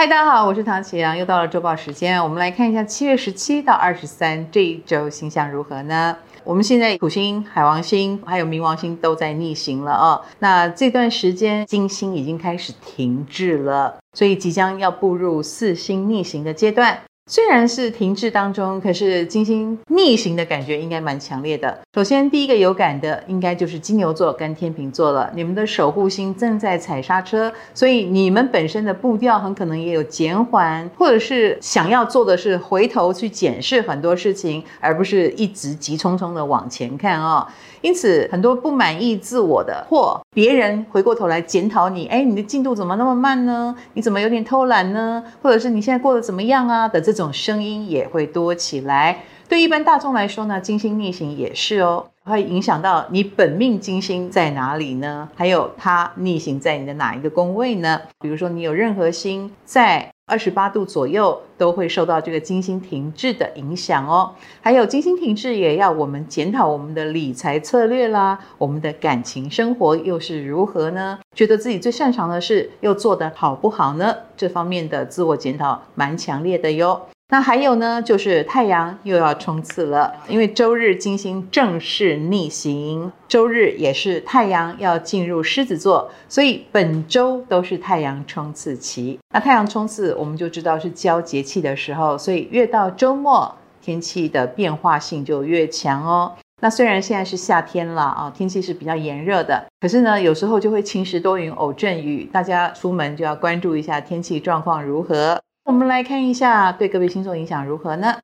嗨，大家好，我是唐启阳，又到了周报时间，我们来看一下七月十七到二十三这一周星象如何呢？我们现在土星、海王星还有冥王星都在逆行了哦。那这段时间金星已经开始停滞了，所以即将要步入四星逆行的阶段。虽然是停滞当中，可是金星逆行的感觉应该蛮强烈的。首先，第一个有感的应该就是金牛座跟天秤座了。你们的守护星正在踩刹车，所以你们本身的步调很可能也有减缓，或者是想要做的是回头去检视很多事情，而不是一直急匆匆的往前看哦。因此，很多不满意自我的或别人回过头来检讨你，哎，你的进度怎么那么慢呢？你怎么有点偷懒呢？或者是你现在过得怎么样啊？的这种。声音也会多起来。对一般大众来说呢，金星逆行也是哦，会影响到你本命金星在哪里呢？还有它逆行在你的哪一个宫位呢？比如说你有任何星在二十八度左右，都会受到这个金星停滞的影响哦。还有金星停滞也要我们检讨我们的理财策略啦，我们的感情生活又是如何呢？觉得自己最擅长的事又做得好不好呢？这方面的自我检讨蛮强烈的哟。那还有呢，就是太阳又要冲刺了，因为周日金星正式逆行，周日也是太阳要进入狮子座，所以本周都是太阳冲刺期。那太阳冲刺，我们就知道是交节气的时候，所以越到周末，天气的变化性就越强哦。那虽然现在是夏天了啊，天气是比较炎热的，可是呢，有时候就会晴时多云偶阵雨，大家出门就要关注一下天气状况如何。我们来看一下对各位星座影响如何呢？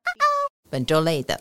本周类的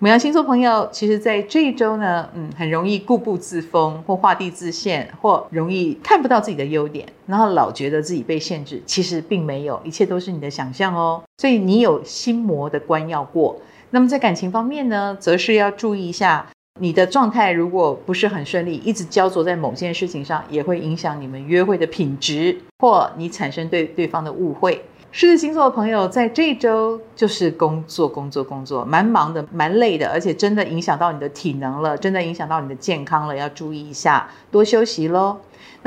母羊星座朋友，其实在这一周呢，嗯，很容易固步自封，或画地自限，或容易看不到自己的优点，然后老觉得自己被限制。其实并没有，一切都是你的想象哦。所以你有心魔的关要过。那么在感情方面呢，则是要注意一下。你的状态如果不是很顺利，一直焦灼在某件事情上，也会影响你们约会的品质，或你产生对对方的误会。狮子星座的朋友在这一周就是工作、工作、工作，蛮忙的，蛮累的，而且真的影响到你的体能了，真的影响到你的健康了，要注意一下，多休息喽。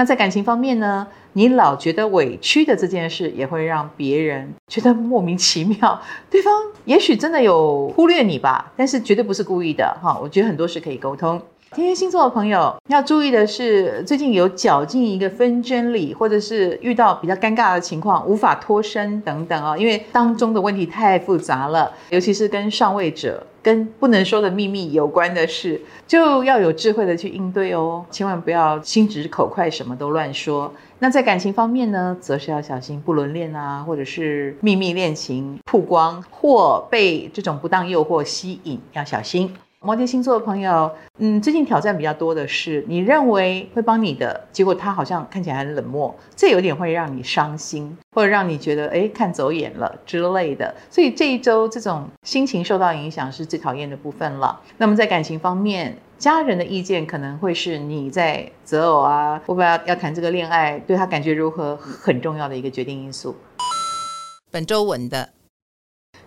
那在感情方面呢？你老觉得委屈的这件事，也会让别人觉得莫名其妙。对方也许真的有忽略你吧，但是绝对不是故意的哈。我觉得很多事可以沟通。天蝎星座的朋友要注意的是，最近有绞进一个纷争里，或者是遇到比较尴尬的情况，无法脱身等等啊。因为当中的问题太复杂了，尤其是跟上位者、跟不能说的秘密有关的事，就要有智慧的去应对哦。千万不要心直口快，什么都乱说。那在感情方面呢，则是要小心不伦恋啊，或者是秘密恋情曝光，或被这种不当诱惑吸引，要小心。摩羯星座的朋友，嗯，最近挑战比较多的是，你认为会帮你的，结果他好像看起来很冷漠，这有点会让你伤心，或者让你觉得哎看走眼了之类的。所以这一周这种心情受到影响是最讨厌的部分了。那么在感情方面，家人的意见可能会是你在择偶啊，会不会要要谈这个恋爱，对他感觉如何很重要的一个决定因素。本周稳的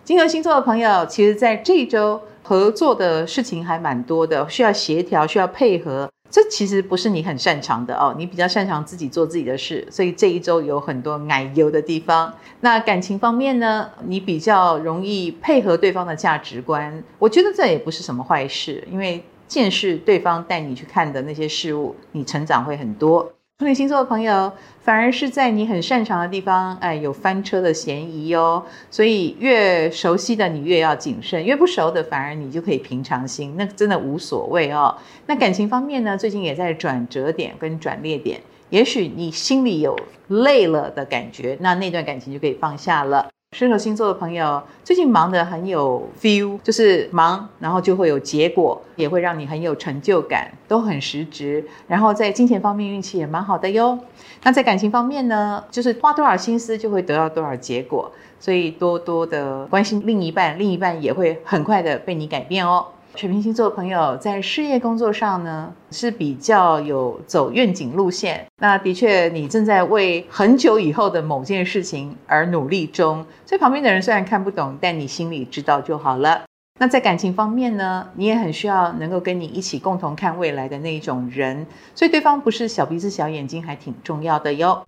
金牛星座的朋友，其实在这一周。合作的事情还蛮多的，需要协调，需要配合。这其实不是你很擅长的哦，你比较擅长自己做自己的事，所以这一周有很多奶油的地方。那感情方面呢，你比较容易配合对方的价值观，我觉得这也不是什么坏事，因为见识对方带你去看的那些事物，你成长会很多。处女星座的朋友，反而是在你很擅长的地方，哎，有翻车的嫌疑哦。所以越熟悉的你越要谨慎，越不熟的反而你就可以平常心，那真的无所谓哦。那感情方面呢，最近也在转折点跟转捩点，也许你心里有累了的感觉，那那段感情就可以放下了。射手星座的朋友，最近忙得很有 feel，就是忙，然后就会有结果，也会让你很有成就感，都很实质。然后在金钱方面运气也蛮好的哟。那在感情方面呢，就是花多少心思就会得到多少结果，所以多多的关心另一半，另一半也会很快的被你改变哦。水瓶星座的朋友在事业工作上呢，是比较有走愿景路线。那的确，你正在为很久以后的某件事情而努力中。所以旁边的人虽然看不懂，但你心里知道就好了。那在感情方面呢，你也很需要能够跟你一起共同看未来的那一种人。所以对方不是小鼻子小眼睛，还挺重要的哟。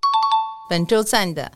本周赞的。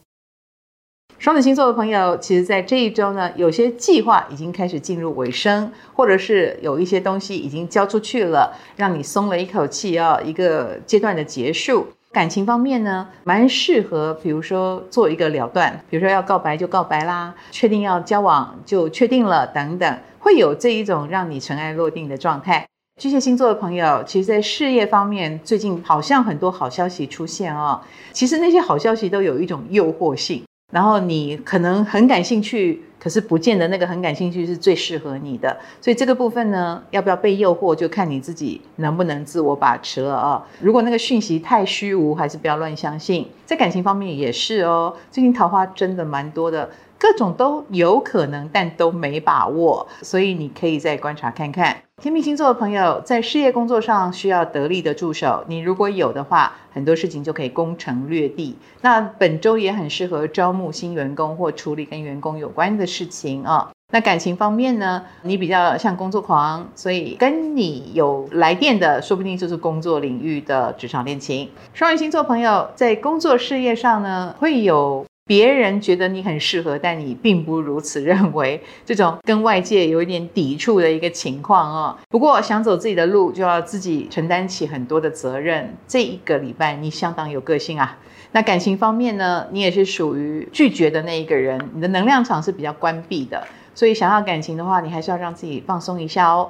双子星座的朋友，其实，在这一周呢，有些计划已经开始进入尾声，或者是有一些东西已经交出去了，让你松了一口气啊，一个阶段的结束。感情方面呢，蛮适合，比如说做一个了断，比如说要告白就告白啦，确定要交往就确定了等等，会有这一种让你尘埃落定的状态。巨蟹星座的朋友，其实，在事业方面，最近好像很多好消息出现哦。其实那些好消息都有一种诱惑性，然后你可能很感兴趣，可是不见得那个很感兴趣是最适合你的。所以这个部分呢，要不要被诱惑，就看你自己能不能自我把持了啊。如果那个讯息太虚无，还是不要乱相信。在感情方面也是哦，最近桃花真的蛮多的。各种都有可能，但都没把握，所以你可以再观察看看。天秤星座的朋友在事业工作上需要得力的助手，你如果有的话，很多事情就可以攻城略地。那本周也很适合招募新员工或处理跟员工有关的事情啊、那感情方面呢，你比较像工作狂，所以跟你有来电的，说不定就是工作领域的职场恋情。双鱼星座朋友在工作事业上呢，会有。别人觉得你很适合，但你并不如此认为，这种跟外界有一点抵触的一个情况哦。不过想走自己的路，就要自己承担起很多的责任。这一个礼拜你相当有个性啊。那感情方面呢，你也是属于拒绝的那一个人，你的能量场是比较关闭的，所以想要感情的话，你还是要让自己放松一下哦。